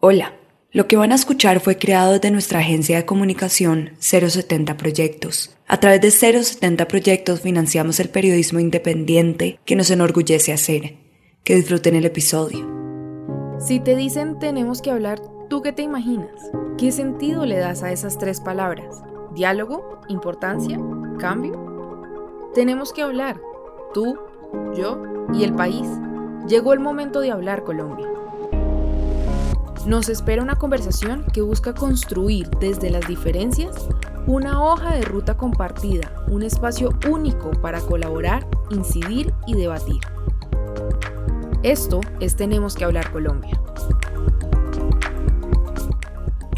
Hola, lo que van a escuchar fue creado desde nuestra agencia de comunicación 070 Proyectos. A través de 070 Proyectos financiamos el periodismo independiente que nos enorgullece hacer. Que disfruten el episodio. Si te dicen tenemos que hablar, ¿tú qué te imaginas? ¿Qué sentido le das a esas tres palabras? ¿Diálogo? ¿Importancia? ¿Cambio? Tenemos que hablar. Tú, yo y el país. Llegó el momento de hablar, Colombia. Nos espera una conversación que busca construir desde las diferencias una hoja de ruta compartida, un espacio único para colaborar, incidir y debatir. Esto es Tenemos que hablar Colombia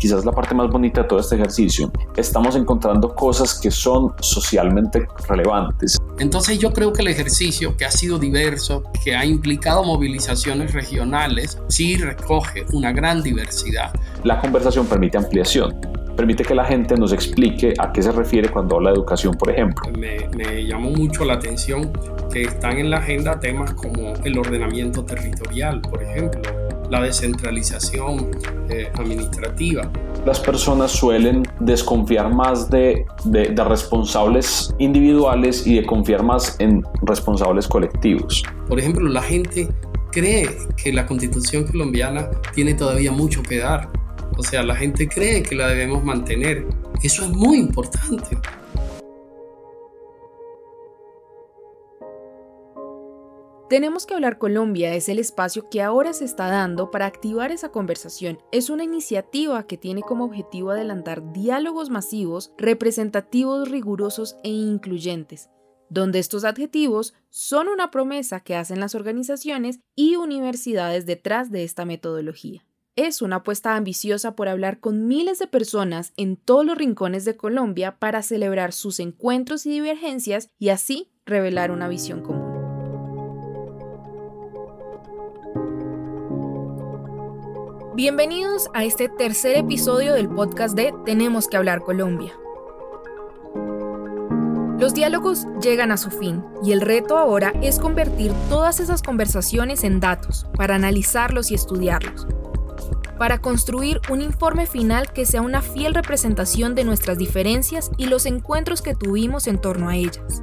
quizás la parte más bonita de todo este ejercicio, estamos encontrando cosas que son socialmente relevantes. Entonces yo creo que el ejercicio, que ha sido diverso, que ha implicado movilizaciones regionales, sí recoge una gran diversidad. La conversación permite ampliación permite que la gente nos explique a qué se refiere cuando habla de educación, por ejemplo. Me, me, llamó mucho la atención que están en la agenda temas como el ordenamiento territorial, por ejemplo, la descentralización eh, administrativa. Las personas suelen desconfiar más de, de, de, responsables individuales y de confiar más en responsables colectivos. Por ejemplo, la gente cree que la constitución colombiana tiene todavía mucho que dar. O sea, la gente cree que la debemos mantener. Eso es muy importante. Tenemos que hablar Colombia es el espacio que ahora se está dando para activar esa conversación. Es una iniciativa que tiene como objetivo adelantar diálogos masivos, representativos, rigurosos e incluyentes, donde estos adjetivos son una promesa que hacen las organizaciones y universidades detrás de esta metodología. Es una apuesta ambiciosa por hablar con miles de personas en todos los rincones de Colombia para celebrar sus encuentros y divergencias y así revelar una visión común. Bienvenidos a este tercer episodio del podcast de Tenemos que hablar Colombia. Los diálogos llegan a su fin y el reto ahora es convertir todas esas conversaciones en datos para analizarlos y estudiarlos, para construir un informe final que sea una fiel representación de nuestras diferencias y los encuentros que tuvimos en torno a ellas.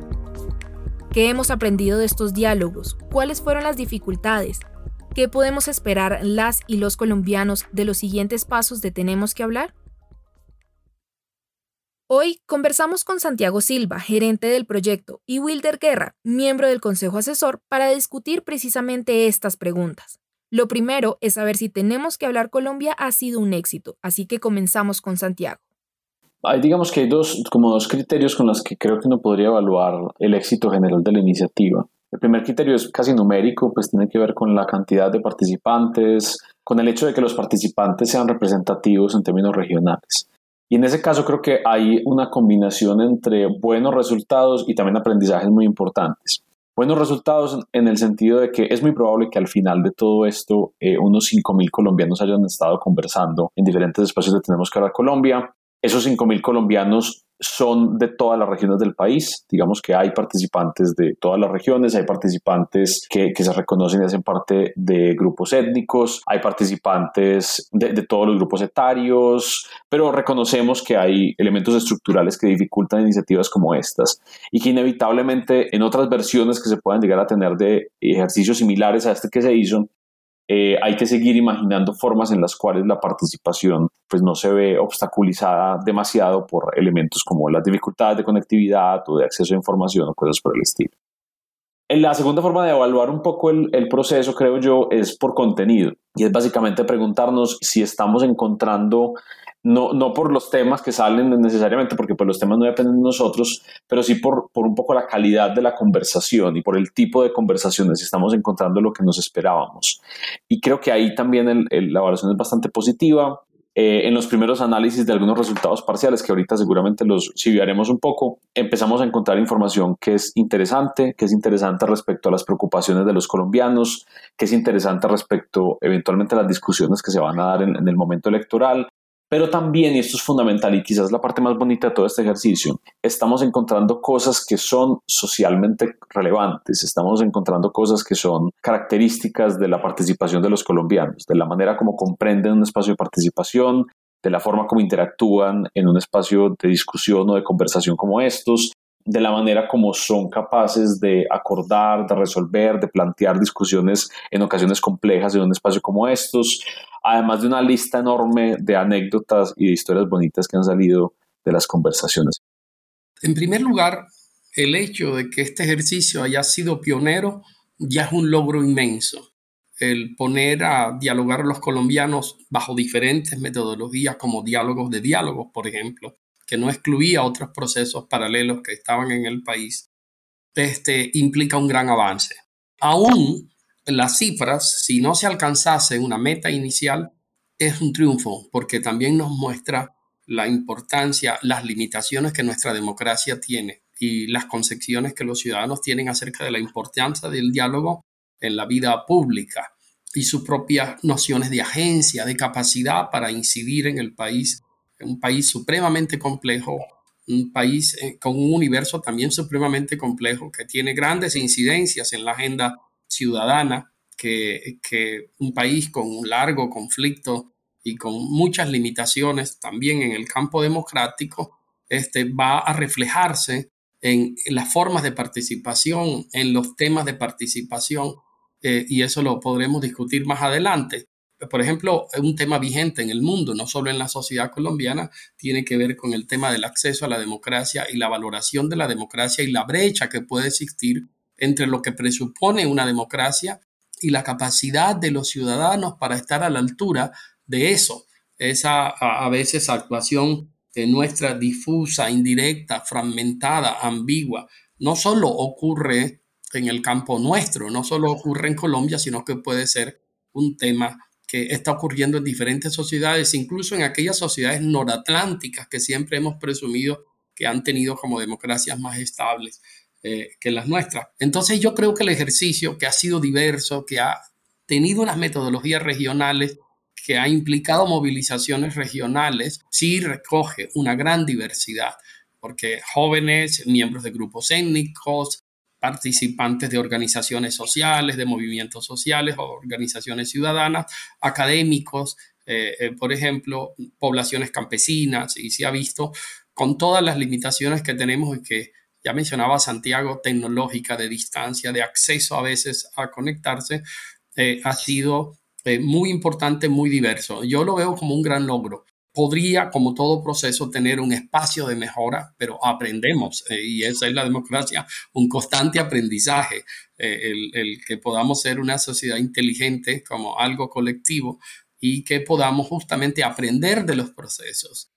¿Qué hemos aprendido de estos diálogos? ¿Cuáles fueron las dificultades? ¿Qué podemos esperar las y los colombianos de los siguientes pasos de Tenemos que hablar? Hoy conversamos con Santiago Silva, gerente del proyecto, y Wilder Guerra, miembro del Consejo Asesor, para discutir precisamente estas preguntas. Lo primero es saber si Tenemos que hablar Colombia ha sido un éxito, así que comenzamos con Santiago. Hay, digamos que hay dos, como dos criterios con los que creo que uno podría evaluar el éxito general de la iniciativa. El primer criterio es casi numérico, pues tiene que ver con la cantidad de participantes, con el hecho de que los participantes sean representativos en términos regionales. Y en ese caso creo que hay una combinación entre buenos resultados y también aprendizajes muy importantes. Buenos resultados en el sentido de que es muy probable que al final de todo esto eh, unos 5.000 colombianos hayan estado conversando en diferentes espacios de Tenemos que hablar Colombia. Esos 5.000 colombianos son de todas las regiones del país. Digamos que hay participantes de todas las regiones, hay participantes que, se reconocen y hacen parte de grupos étnicos, hay participantes de, de, todos los grupos etarios, pero reconocemos que hay elementos estructurales que dificultan iniciativas como estas y que inevitablemente en otras versiones que se puedan llegar a tener de ejercicios similares a este que se hizo, eh, hay que seguir imaginando formas en las cuales la participación pues, no se ve obstaculizada demasiado por elementos como las dificultades de conectividad o de acceso a información o cosas por el estilo. En la segunda forma de evaluar un poco el, proceso, creo yo, es por contenido. Y es básicamente preguntarnos si estamos encontrando no, no por los temas que salen necesariamente, porque pues los temas no dependen de nosotros, pero sí por, por un poco la calidad de la conversación y por el tipo de conversaciones, estamos encontrando lo que nos esperábamos. Y creo que ahí también la evaluación es bastante positiva. Eh, en los primeros análisis de algunos resultados parciales, que ahorita seguramente los chiviaremos un poco, empezamos a encontrar información que es interesante, que es interesante respecto a las preocupaciones de los colombianos, que es interesante respecto eventualmente a las discusiones que se van a dar en, en el momento electoral, Pero también, y esto es fundamental y quizás la parte más bonita de todo este ejercicio, estamos encontrando cosas que son socialmente relevantes, estamos encontrando cosas que son características de la participación de los colombianos, de la manera como comprenden un espacio de participación, de la forma como interactúan en un espacio de discusión o de conversación como estos, de la manera como son capaces de acordar, de resolver, de plantear discusiones en ocasiones complejas en un espacio como estos, además de una lista enorme de anécdotas y de historias bonitas que han salido de las conversaciones. En primer lugar, el hecho de que este ejercicio haya sido pionero ya es un logro inmenso. El poner a dialogar a los colombianos bajo diferentes metodologías como diálogos de diálogos, por ejemplo, que no excluía otros procesos paralelos que estaban en el país, este, implica un gran avance. Aún las cifras, si no se alcanzase una meta inicial, es un triunfo, porque también nos muestra la importancia, las limitaciones que nuestra democracia tiene y las concepciones que los ciudadanos tienen acerca de la importancia del diálogo en la vida pública y sus propias nociones de agencia, de capacidad para incidir en el país un país supremamente complejo, un país eh, con un universo también supremamente complejo que tiene grandes incidencias en la agenda ciudadana, que, que un país con un largo conflicto y con muchas limitaciones también en el campo democrático, este, va a reflejarse en, las formas de participación, en los temas de participación, eh, y eso lo podremos discutir más adelante por ejemplo, un tema vigente en el mundo, no solo en la sociedad colombiana, tiene que ver con el tema del acceso a la democracia y la valoración de la democracia y la brecha que puede existir entre lo que presupone una democracia y la capacidad de los ciudadanos para estar a la altura de eso. Esa a, veces actuación de nuestra difusa, indirecta, fragmentada, ambigua, no solo ocurre en el campo nuestro, no solo ocurre en Colombia, sino que puede ser un tema que está ocurriendo en diferentes sociedades, incluso en aquellas sociedades noratlánticas que siempre hemos presumido que han tenido como democracias más estables eh, que las nuestras. Entonces yo creo que el ejercicio que ha sido diverso, que ha tenido unas metodologías regionales, que ha implicado movilizaciones regionales, sí recoge una gran diversidad, porque jóvenes, miembros de grupos étnicos, participantes de organizaciones sociales, de movimientos sociales, organizaciones ciudadanas, académicos, eh, eh, por ejemplo, poblaciones campesinas, y se ha visto con todas las limitaciones que tenemos y que ya mencionaba Santiago, tecnológica, de distancia, de acceso a veces a conectarse, eh, ha sido muy importante, muy diverso. Yo lo veo como un gran logro podría, como todo proceso, tener un espacio de mejora, pero aprendemos eh, y esa es la democracia, un constante aprendizaje, eh, el, que podamos ser una sociedad inteligente como algo colectivo y que podamos justamente aprender de los procesos.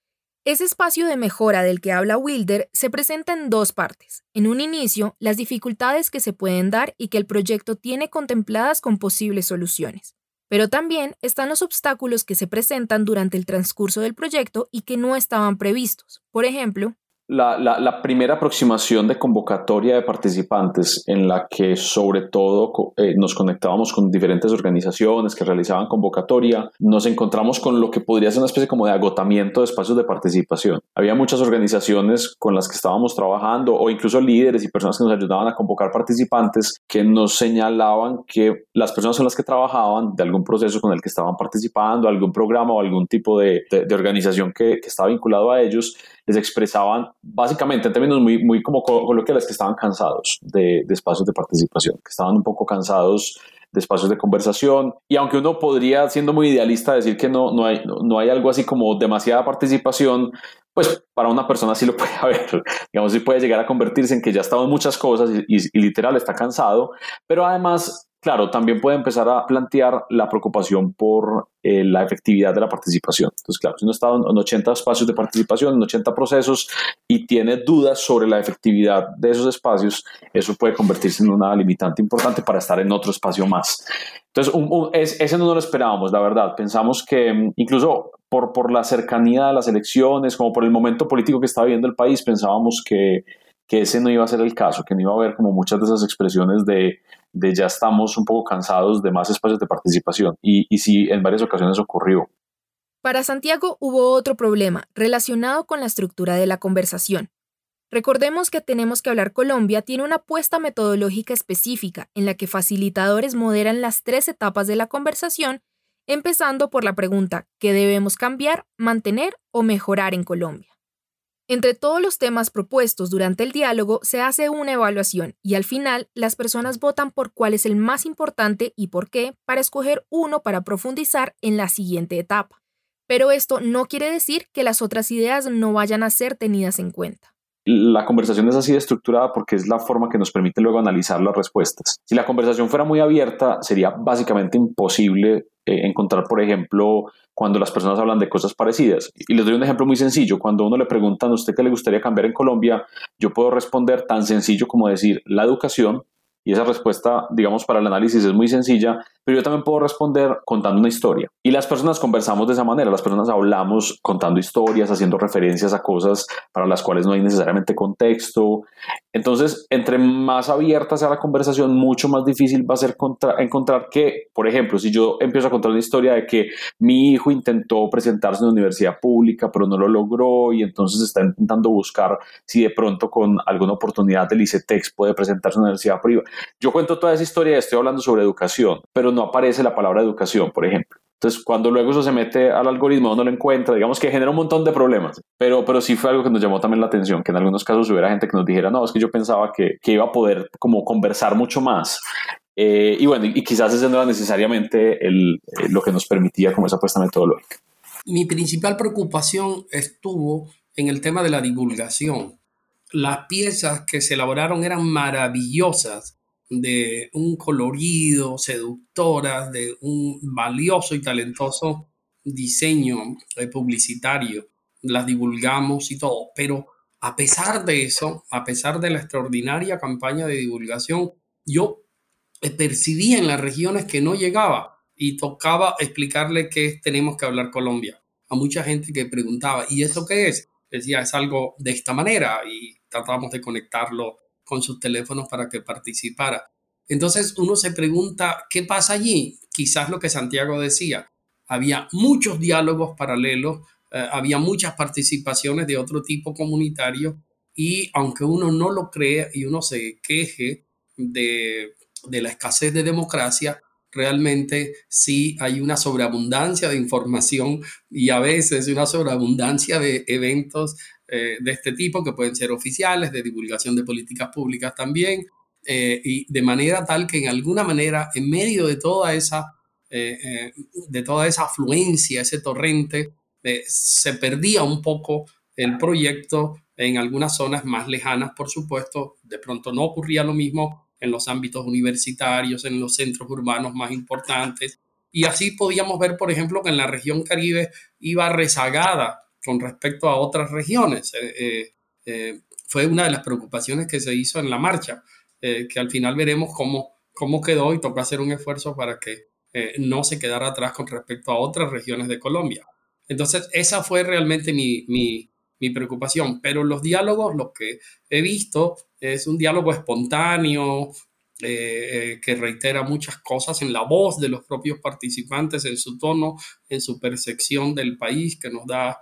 Ese espacio de mejora del que habla Wilder se presenta en dos partes. En un inicio, las dificultades que se pueden dar y que el proyecto tiene contempladas con posibles soluciones. Pero también están los obstáculos que se presentan durante el transcurso del proyecto y que no estaban previstos. Por ejemplo, la, primera aproximación de convocatoria de participantes en la que sobre todo eh, nos conectábamos con diferentes organizaciones que realizaban convocatoria, nos encontramos con lo que podría ser una especie como de agotamiento de espacios de participación. Había muchas organizaciones con las que estábamos trabajando o incluso líderes y personas que nos ayudaban a convocar participantes que nos señalaban que las personas con las que trabajaban de algún proceso con el que estaban participando, algún programa o algún tipo de, organización que, que estaba vinculado a ellos, les expresaban básicamente en términos muy, muy como coloquiales que estaban cansados de, de espacios de participación, que estaban un poco cansados de espacios de conversación. Y aunque uno podría, siendo muy idealista, decir que no, no, hay, no, hay algo así como demasiada participación, pues para una persona sí lo puede haber. Digamos, sí puede llegar a convertirse en que ya ha estado en muchas cosas y, y literal está cansado, pero además Claro, también puede empezar a plantear la preocupación por eh, la efectividad de la participación. Entonces, claro, si uno está en 80 espacios de participación, en 80 procesos y tiene dudas sobre la efectividad de esos espacios, eso puede convertirse en una limitante importante para estar en otro espacio más. Entonces, ese no lo esperábamos, la verdad. Pensamos que mm, incluso por, por la cercanía de las elecciones, como por el momento político que está viviendo el país, pensábamos que, que ese no iba a ser el caso, que no iba a haber como muchas de esas expresiones de de ya estamos un poco cansados de más espacios de participación. Y, y sí, en varias ocasiones ocurrió. Para Santiago hubo otro problema relacionado con la estructura de la conversación. Recordemos que Tenemos que hablar Colombia tiene una apuesta metodológica específica en la que facilitadores moderan las tres etapas de la conversación, empezando por la pregunta ¿qué debemos cambiar, mantener o mejorar en Colombia? Entre todos los temas propuestos durante el diálogo se hace una evaluación y al final las personas votan por cuál es el más importante y por qué para escoger uno para profundizar en la siguiente etapa. Pero esto no quiere decir que las otras ideas no vayan a ser tenidas en cuenta la conversación es así estructurada porque es la forma que nos permite luego analizar las respuestas. Si la conversación fuera muy abierta, sería básicamente imposible eh, encontrar, por ejemplo, cuando las personas hablan de cosas parecidas. Y les doy un ejemplo muy sencillo. Cuando uno le preguntan a usted qué le gustaría cambiar en Colombia, yo puedo responder tan sencillo como decir la educación, y esa respuesta, digamos, para el análisis es muy sencilla, pero yo también puedo responder contando una historia. Y las personas conversamos de esa manera, las personas hablamos contando historias, haciendo referencias a cosas para las cuales no hay necesariamente contexto. Entonces, entre más abierta sea la conversación, mucho más difícil va a ser encontrar que, por ejemplo, si yo empiezo a contar una historia de que mi hijo intentó presentarse en una universidad pública, pero no lo logró y entonces está intentando buscar si de pronto con alguna oportunidad del ICETEX puede presentarse en una universidad privada. Yo cuento toda esa historia y estoy hablando sobre educación, pero no aparece la palabra educación, por ejemplo. Entonces, cuando luego eso se mete al algoritmo, no lo encuentra, digamos que genera un montón de problemas. Pero, pero sí fue algo que nos llamó también la atención, que en algunos casos hubiera gente que nos dijera, no, es que yo pensaba que, que iba a poder como conversar mucho más. Eh, y bueno, y, quizás ese no era necesariamente el, eh, lo que nos permitía como esa apuesta metodológica. Mi principal preocupación estuvo en el tema de la divulgación. Las piezas que se elaboraron eran maravillosas, de un colorido, seductoras, de un valioso y talentoso diseño eh, publicitario. Las divulgamos y todo, pero a pesar de eso, a pesar de la extraordinaria campaña de divulgación, yo eh, percibía en las regiones que no llegaba y tocaba explicarle que tenemos que hablar Colombia. A mucha gente que preguntaba, ¿y eso qué es? Decía, es algo de esta manera y tratamos de conectarlo con sus teléfonos para que participara. Entonces uno se pregunta, ¿qué pasa allí? Quizás lo que Santiago decía, había muchos diálogos paralelos, eh, había muchas participaciones de otro tipo comunitario y aunque uno no lo crea y uno se queje de, de la escasez de democracia, realmente sí hay una sobreabundancia de información y a veces una sobreabundancia de eventos eh, de este tipo que pueden ser oficiales, de divulgación de políticas públicas también, eh, y de manera tal que en alguna manera, en medio de toda esa, eh, de toda esa afluencia, ese torrente, se perdía un poco el proyecto en algunas zonas más lejanas, por supuesto, de pronto no ocurría lo mismo en los ámbitos universitarios, en los centros urbanos más importantes. Y así podíamos ver, por ejemplo, que en la región Caribe iba rezagada con respecto a otras regiones. Eh, eh, eh, fue una de las preocupaciones que se hizo en la marcha, que al final veremos cómo, cómo quedó y tocó hacer un esfuerzo para que no se quedara atrás con respecto a otras regiones de Colombia. Entonces, esa fue realmente mi, mi, mi preocupación. Pero los diálogos, lo que he visto, es un diálogo espontáneo, que reitera muchas cosas en la voz de los propios participantes, en su tono, en su percepción del país, que nos da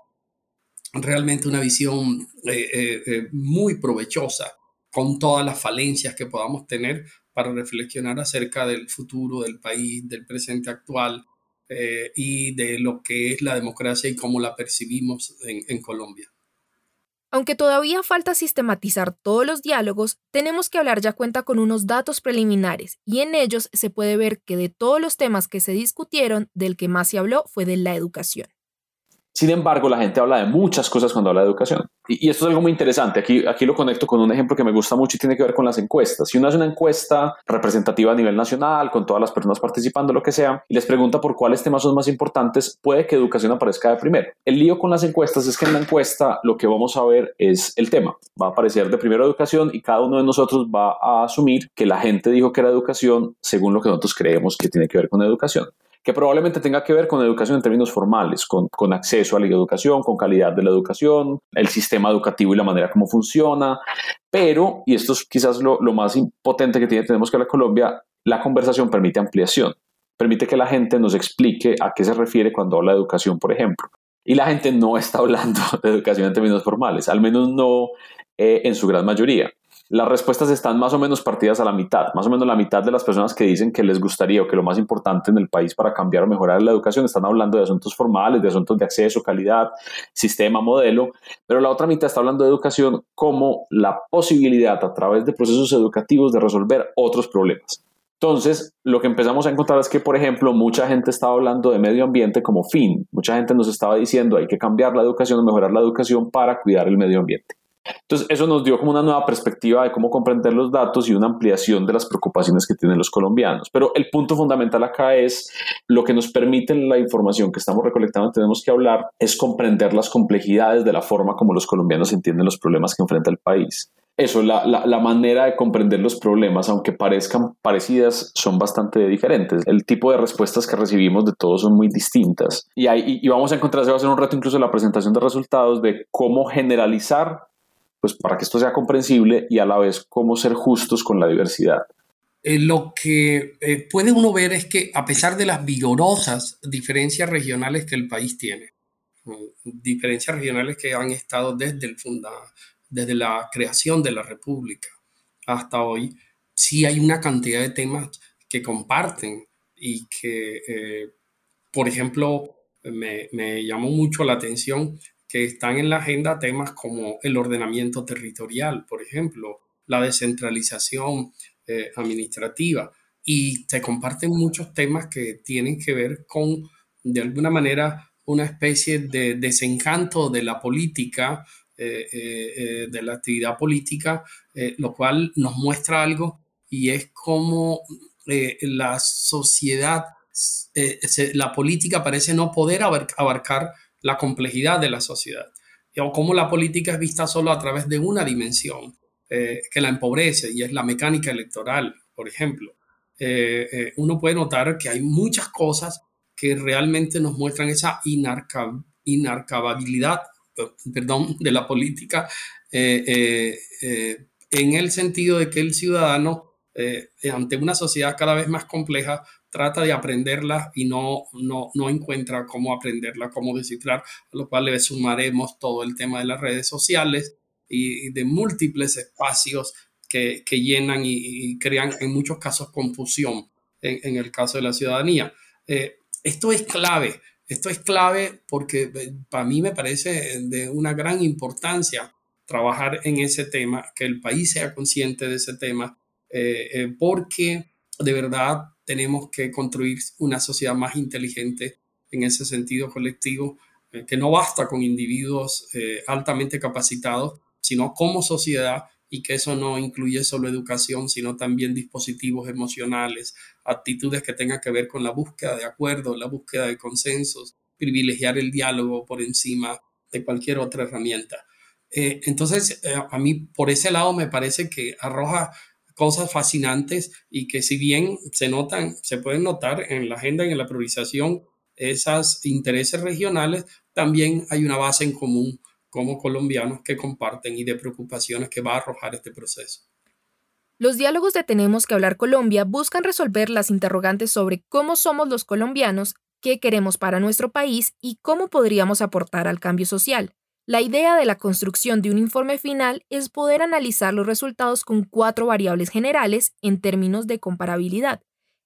realmente una visión eh, eh, eh, muy provechosa con todas las falencias que podamos tener para reflexionar acerca del futuro del país, del presente actual y de lo que es la democracia y cómo la percibimos en, en Colombia. Aunque todavía falta sistematizar todos los diálogos, tenemos que hablar ya cuenta con unos datos preliminares y en ellos se puede ver que de todos los temas que se discutieron, del que más se habló fue de la educación. Sin embargo, la gente habla de muchas cosas cuando habla de educación. Y, esto es algo muy interesante. Aquí, aquí lo conecto con un ejemplo que me gusta mucho y tiene que ver con las encuestas. Si uno hace una encuesta representativa a nivel nacional, con todas las personas participando, lo que sea, y les pregunta por cuáles temas son más importantes, puede que educación aparezca de primero. El lío con las encuestas es que en la encuesta lo que vamos a ver es el tema. Va a aparecer de primero educación y cada uno de nosotros va a asumir que la gente dijo que era educación según lo que nosotros creemos que tiene que ver con educación que probablemente tenga que ver con educación en términos formales, con, con, acceso a la educación, con calidad de la educación, el sistema educativo y la manera como funciona. Pero, y esto es quizás lo, lo más potente que tiene, tenemos que la Colombia, la conversación permite ampliación. permite que la gente nos explique a qué se refiere cuando habla de educación, por ejemplo. Y la gente no está hablando de educación en términos formales, al menos no eh, en su gran mayoría las respuestas están más o menos partidas a la mitad. Más o menos la mitad de las personas que dicen que les gustaría o que lo más importante en el país para cambiar o mejorar la educación están hablando de asuntos formales, de asuntos de acceso, calidad, sistema, modelo, pero la otra mitad está hablando de educación como la posibilidad a través de procesos educativos de resolver otros problemas. Entonces, lo que empezamos a encontrar es que, por ejemplo, mucha gente estaba hablando de medio ambiente como fin. Mucha gente nos estaba diciendo hay que cambiar la educación, mejorar la educación para cuidar el medio ambiente. Entonces, eso nos dio como una nueva perspectiva de cómo comprender los datos y una ampliación de las preocupaciones que tienen los colombianos. Pero el punto fundamental acá es lo que nos permite la información que estamos recolectando, tenemos que hablar, es comprender las complejidades de la forma como los colombianos entienden los problemas que enfrenta el país eso, la, la, manera de comprender los problemas, aunque parezcan parecidas, son bastante diferentes. El tipo de respuestas que recibimos de todos son muy distintas. Y, ahí, y vamos a encontrar, se va a hacer un reto incluso en la presentación de resultados de cómo generalizar pues para que esto sea comprensible y a la vez cómo ser justos con la diversidad. Eh, lo que eh, puede uno ver es que a pesar de las vigorosas diferencias regionales que el país tiene, diferencias regionales que han estado desde, el funda, desde la creación de la República hasta hoy, sí hay una cantidad de temas que comparten y que, eh, por ejemplo, me, me, llamó mucho la atención que están en la agenda temas como el ordenamiento territorial, por ejemplo, la descentralización eh, administrativa. Y se comparten muchos temas que tienen que ver con, de alguna manera, una especie de desencanto de la política, eh, eh, de la actividad política, lo cual nos muestra algo y es como la sociedad, la política parece no poder abarcar la complejidad de la sociedad o cómo la política es vista solo a través de una dimensión eh, que la empobrece y es la mecánica electoral, por ejemplo. Eh, eh, uno puede notar que hay muchas cosas que realmente nos muestran esa inarcababilidad perdón, de la política en el sentido de que el ciudadano ante una sociedad cada vez más compleja trata de aprenderla y no, no, no encuentra cómo aprenderla, cómo descifrar, a lo cual le sumaremos todo el tema de las redes sociales y de múltiples espacios que, que llenan y, crean en muchos casos confusión en, el caso de la ciudadanía. Eh, esto es clave, esto es clave porque eh, para mí me parece de una gran importancia trabajar en ese tema, que el país sea consciente de ese tema, eh, porque de verdad tenemos que construir una sociedad más inteligente en ese sentido colectivo, eh, que no basta con individuos eh, altamente capacitados, sino como sociedad y que eso no incluye solo educación, sino también dispositivos emocionales, actitudes que tengan que ver con la búsqueda de acuerdos, la búsqueda de consensos, privilegiar el diálogo por encima de cualquier otra herramienta. Eh, entonces, a mí por ese lado me parece que arroja cosas fascinantes y que si bien se notan, se pueden notar en la agenda y en la priorización esos intereses regionales, también hay una base en común como colombianos que comparten y de preocupaciones que va a arrojar este proceso. Los diálogos de Tenemos que hablar Colombia buscan resolver las interrogantes sobre cómo somos los colombianos, qué queremos para nuestro país y cómo podríamos aportar al cambio social. La idea de la construcción de un informe final es poder analizar los resultados con cuatro variables generales en términos de comparabilidad,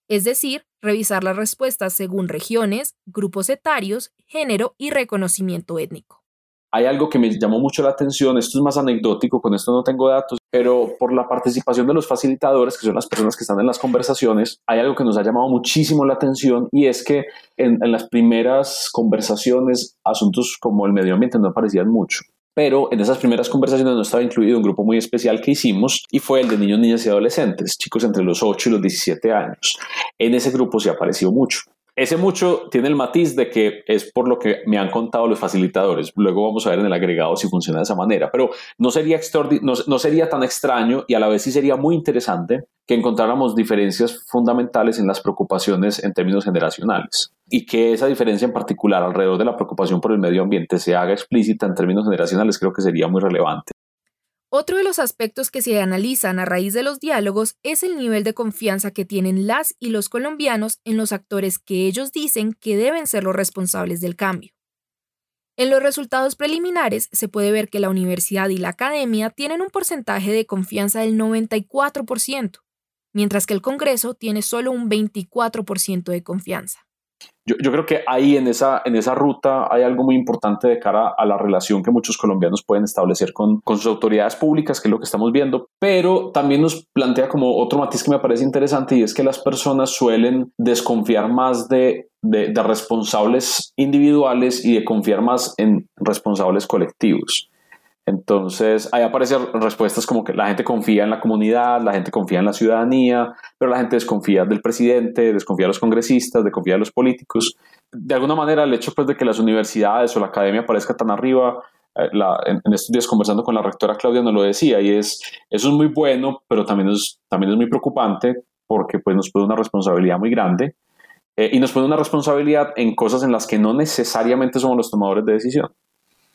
es decir, revisar las respuestas según regiones, grupos etarios, género y reconocimiento étnico. Hay algo que me llamó mucho la atención, esto es más anecdótico, con esto no tengo datos, pero por la participación de los facilitadores, que son las personas que están en las conversaciones, hay algo que nos ha llamado muchísimo la atención y es que en, las primeras conversaciones asuntos como el medio ambiente no aparecían mucho. Pero en esas primeras conversaciones no estaba incluido un grupo muy especial que hicimos y fue el de niños, niñas y adolescentes, chicos entre los 8 y los 17 años. En ese grupo se apareció mucho. Ese mucho tiene el matiz de que es por lo que me han contado los facilitadores. Luego vamos a ver en el agregado si funciona de esa manera. Pero no sería, tan extraño y a la vez sí sería muy interesante que encontráramos diferencias fundamentales en las preocupaciones en términos generacionales y que esa diferencia en particular alrededor de la preocupación por el medio ambiente se haga explícita en términos generacionales creo que sería muy relevante. Otro de los aspectos que se analizan a raíz de los diálogos es el nivel de confianza que tienen las y los colombianos en los actores que ellos dicen que deben ser los responsables del cambio. En los resultados preliminares se puede ver que la universidad y la academia tienen un porcentaje de confianza del 94%, mientras que el Congreso tiene solo un 24% de confianza. Yo, creo que ahí en esa, en esa ruta hay algo muy importante de cara a la relación que muchos colombianos pueden establecer con, con sus autoridades públicas, que es lo que estamos viendo, pero también nos plantea como otro matiz que me parece interesante y es que las personas suelen desconfiar más de, de, de responsables individuales y de confiar más en responsables colectivos. Entonces, ahí aparecen respuestas como que la gente confía en la comunidad, la gente confía en la ciudadanía, pero la gente desconfía del presidente, desconfía de los congresistas, desconfía de los políticos. De alguna manera, el hecho pues, de que las universidades o la academia aparezca tan arriba, eh, en, estos días conversando con la rectora Claudia nos lo decía, y es, eso es muy bueno, pero también es, también es muy preocupante porque pues, nos pone una responsabilidad muy grande eh, y nos pone una responsabilidad en cosas en las que no necesariamente somos los tomadores de decisión.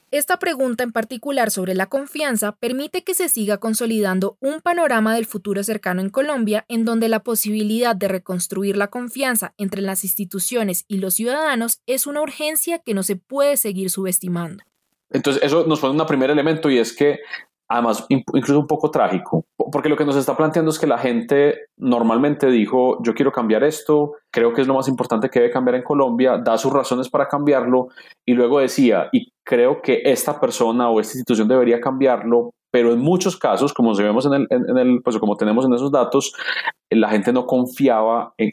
Esta pregunta en particular sobre la confianza permite que se siga consolidando un panorama del futuro cercano en Colombia en donde la posibilidad de reconstruir la confianza entre las instituciones y los ciudadanos es una urgencia que no se puede seguir subestimando. Entonces, eso nos pone un primer elemento y es que además incluso un poco trágico, porque lo que nos está planteando es que la gente normalmente dijo, yo quiero cambiar esto, creo que es lo más importante que debe cambiar en Colombia, da sus razones para cambiarlo y luego decía, y creo que esta persona o esta institución debería cambiarlo, pero en muchos casos, como vemos en el, en el pues como tenemos en esos datos, la gente no confiaba en,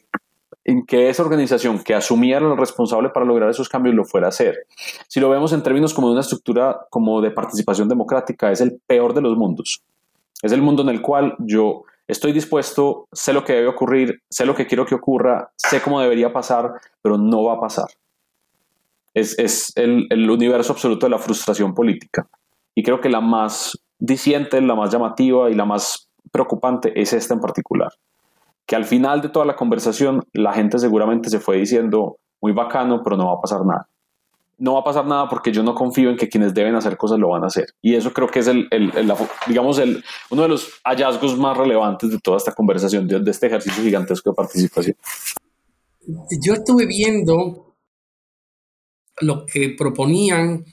en que esa organización que asumía el responsable para lograr esos cambios lo fuera a hacer. Si lo vemos en términos como de una estructura como de participación democrática, es el peor de los mundos. Es el mundo en el cual yo estoy dispuesto, sé lo que debe ocurrir, sé lo que quiero que ocurra, sé cómo debería pasar, pero no va a pasar. Es, es el, el universo absoluto de la frustración política. Y creo que la más diciente, la más llamativa y la más preocupante es esta en particular que al final de toda la conversación la gente seguramente se fue diciendo, muy bacano, pero no va a pasar nada. No va a pasar nada porque yo no confío en que quienes deben hacer cosas lo van a hacer. Y eso creo que es el, digamos, el, uno de los hallazgos más relevantes de toda esta conversación, de, de este ejercicio gigantesco de participación. Yo estuve viendo lo que proponían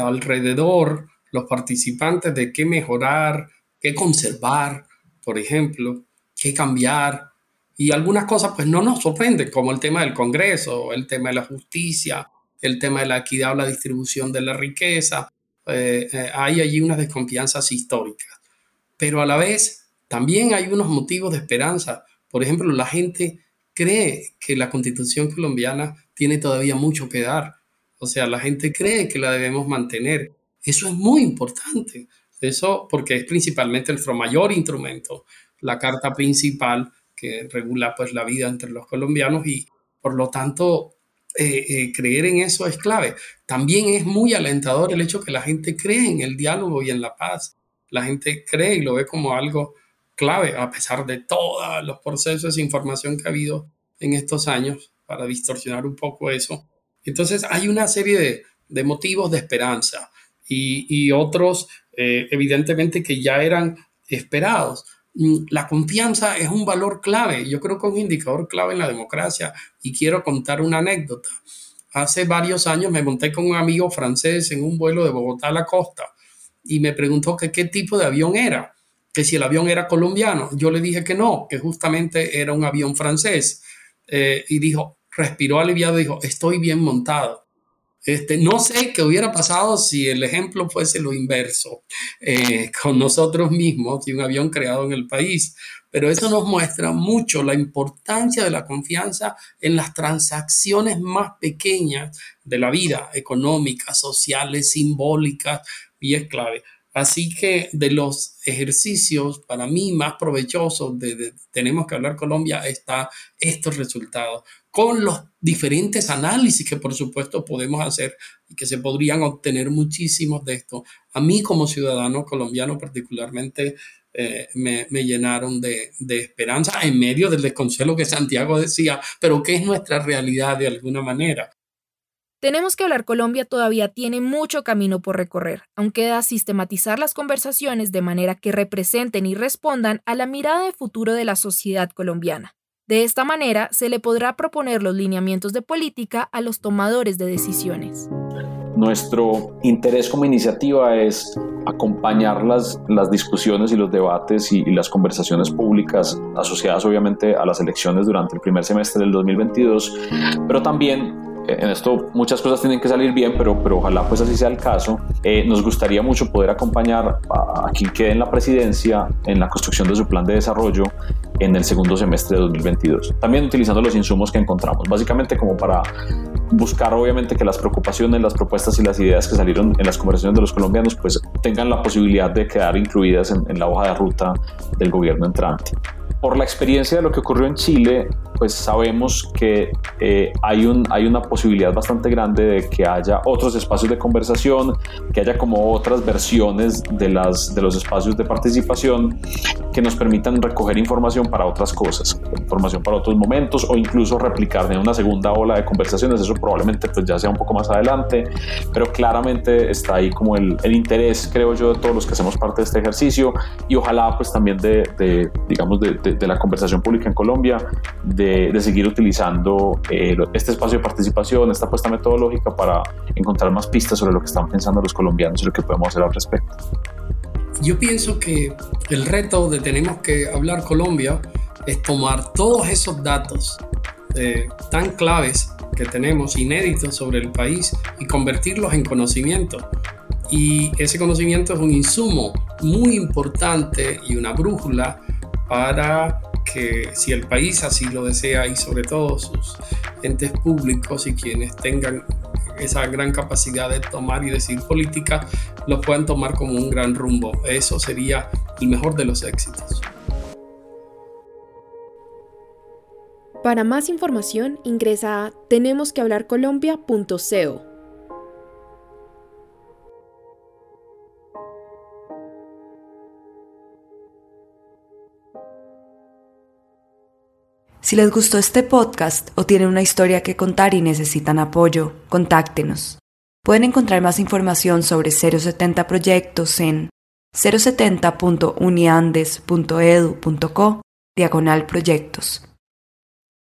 alrededor los participantes de qué mejorar, qué conservar, por ejemplo, qué cambiar, y algunas cosas pues no nos sorprenden, como el tema del Congreso, el tema de la justicia, el tema de la equidad o la distribución de la riqueza. Eh, eh, hay allí unas desconfianzas históricas. Pero a la vez también hay unos motivos de esperanza. Por ejemplo, la gente cree que la constitución colombiana tiene todavía mucho que dar. O sea, la gente cree que la debemos mantener. Eso es muy importante. Eso porque es principalmente nuestro mayor instrumento, la carta principal que regula pues la vida entre los colombianos y por lo tanto eh, eh, creer en eso es clave. También es muy alentador el hecho que la gente cree en el diálogo y en la paz. La gente cree y lo ve como algo clave a pesar de todos los procesos de información que ha habido en estos años para distorsionar un poco eso. Entonces hay una serie de, motivos de esperanza y, otros eh, evidentemente que ya eran esperados. Mm, la confianza es un valor clave, yo creo que es un indicador clave en la democracia y quiero contar una anécdota. Hace varios años me monté con un amigo francés en un vuelo de Bogotá a la costa y me preguntó qué tipo de avión era, que si el avión era colombiano. Yo le dije que no, que justamente era un avión francés. Eh, y dijo, respiró aliviado y dijo, estoy bien montado. Este, no sé qué hubiera pasado si el ejemplo fuese lo inverso eh, con nosotros mismos y un avión creado en el país, pero eso nos muestra mucho la importancia de la confianza en las transacciones más pequeñas de la vida, económicas, sociales, simbólicas, y es clave. Así que de los ejercicios para mí más provechosos de, Tenemos que hablar Colombia está estos resultados con los diferentes análisis que por supuesto podemos hacer y que se podrían obtener muchísimos de esto. A mí como ciudadano colombiano particularmente eh, me, llenaron de, esperanza en medio del desconsuelo que Santiago decía, pero que es nuestra realidad de alguna manera. Tenemos que hablar Colombia todavía tiene mucho camino por recorrer, aunque da sistematizar las conversaciones de manera que representen y respondan a la mirada de futuro de la sociedad colombiana. De esta manera, se le podrá proponer los lineamientos de política a los tomadores de decisiones. Nuestro interés como iniciativa es acompañar las, las discusiones y los debates y, y, las conversaciones públicas asociadas obviamente a las elecciones durante el primer semestre del 2022, pero también en esto muchas cosas tienen que salir bien, pero, pero ojalá pues así sea el caso. Eh, nos gustaría mucho poder acompañar a, a, quien quede en la presidencia en la construcción de su plan de desarrollo en el segundo semestre de 2022. También utilizando los insumos que encontramos, básicamente como para buscar obviamente que las preocupaciones, las propuestas y las ideas que salieron en las conversaciones de los colombianos pues tengan la posibilidad de quedar incluidas en la hoja de ruta del gobierno entrante por la experiencia de lo que ocurrió en Chile, pues sabemos que eh, hay, un, hay una posibilidad bastante grande de que haya otros espacios de conversación, que haya como otras versiones de, las, de los espacios de participación que nos permitan recoger información para otras cosas, información para otros momentos o incluso replicar en una segunda ola de conversaciones. Eso probablemente pues ya sea un poco más adelante, pero claramente está ahí como el, el interés, creo yo, de todos los que hacemos parte de este ejercicio y ojalá pues también de, de digamos, de, de, de la conversación pública en Colombia, de de, seguir utilizando eh, este espacio de participación, esta apuesta metodológica para encontrar más pistas sobre lo que están pensando los colombianos y lo que podemos hacer al respecto. Yo pienso que el reto de tenemos que hablar Colombia es tomar todos esos datos eh, tan claves que tenemos, inéditos sobre el país, y convertirlos en conocimiento. Y ese conocimiento es un insumo muy importante y una brújula para que si el país así lo desea y sobre todo sus entes públicos y quienes tengan esa gran capacidad de tomar y decir política, lo puedan tomar como un gran rumbo. Eso sería el mejor de los éxitos. Para más información ingresa a tenemosquehablarcolombia.co. Si les gustó este podcast o tienen una historia que contar y necesitan apoyo, contáctenos. Pueden encontrar más información sobre 070 proyectos en 070.uniandes.edu.co diagonal proyectos